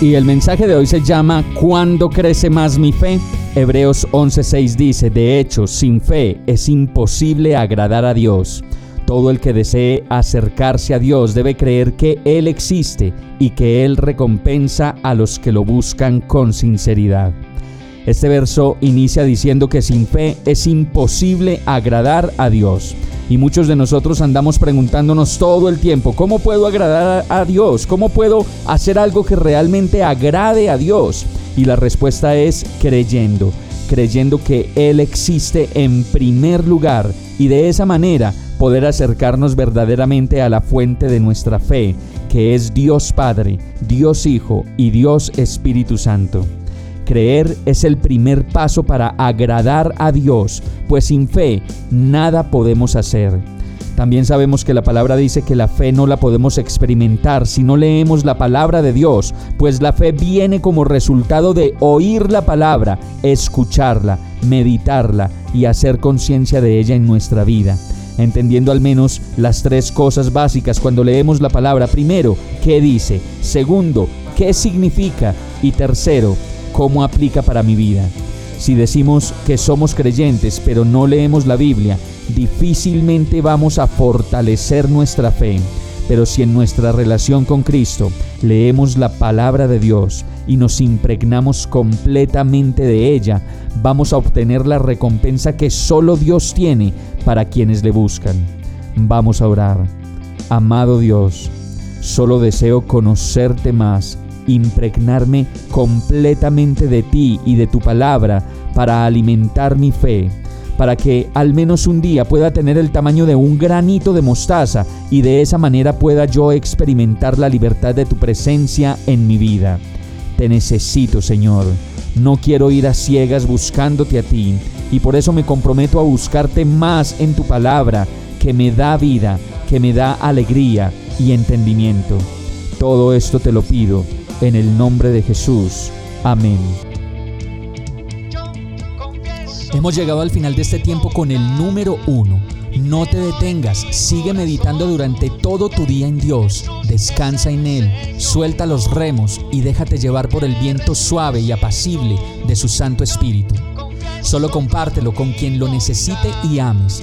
Y el mensaje de hoy se llama ¿Cuándo crece más mi fe? Hebreos 11:6 dice, de hecho, sin fe es imposible agradar a Dios. Todo el que desee acercarse a Dios debe creer que Él existe y que Él recompensa a los que lo buscan con sinceridad. Este verso inicia diciendo que sin fe es imposible agradar a Dios. Y muchos de nosotros andamos preguntándonos todo el tiempo, ¿cómo puedo agradar a Dios? ¿Cómo puedo hacer algo que realmente agrade a Dios? Y la respuesta es creyendo, creyendo que Él existe en primer lugar y de esa manera poder acercarnos verdaderamente a la fuente de nuestra fe, que es Dios Padre, Dios Hijo y Dios Espíritu Santo. Creer es el primer paso para agradar a Dios, pues sin fe nada podemos hacer. También sabemos que la palabra dice que la fe no la podemos experimentar si no leemos la palabra de Dios, pues la fe viene como resultado de oír la palabra, escucharla, meditarla y hacer conciencia de ella en nuestra vida entendiendo al menos las tres cosas básicas cuando leemos la palabra. Primero, ¿qué dice? Segundo, ¿qué significa? Y tercero, ¿cómo aplica para mi vida? Si decimos que somos creyentes pero no leemos la Biblia, difícilmente vamos a fortalecer nuestra fe. Pero si en nuestra relación con Cristo leemos la palabra de Dios y nos impregnamos completamente de ella, vamos a obtener la recompensa que solo Dios tiene para quienes le buscan. Vamos a orar. Amado Dios, solo deseo conocerte más, impregnarme completamente de ti y de tu palabra para alimentar mi fe para que al menos un día pueda tener el tamaño de un granito de mostaza y de esa manera pueda yo experimentar la libertad de tu presencia en mi vida. Te necesito, Señor. No quiero ir a ciegas buscándote a ti y por eso me comprometo a buscarte más en tu palabra, que me da vida, que me da alegría y entendimiento. Todo esto te lo pido en el nombre de Jesús. Amén. Hemos llegado al final de este tiempo con el número uno. No te detengas, sigue meditando durante todo tu día en Dios, descansa en Él, suelta los remos y déjate llevar por el viento suave y apacible de su Santo Espíritu. Solo compártelo con quien lo necesite y ames.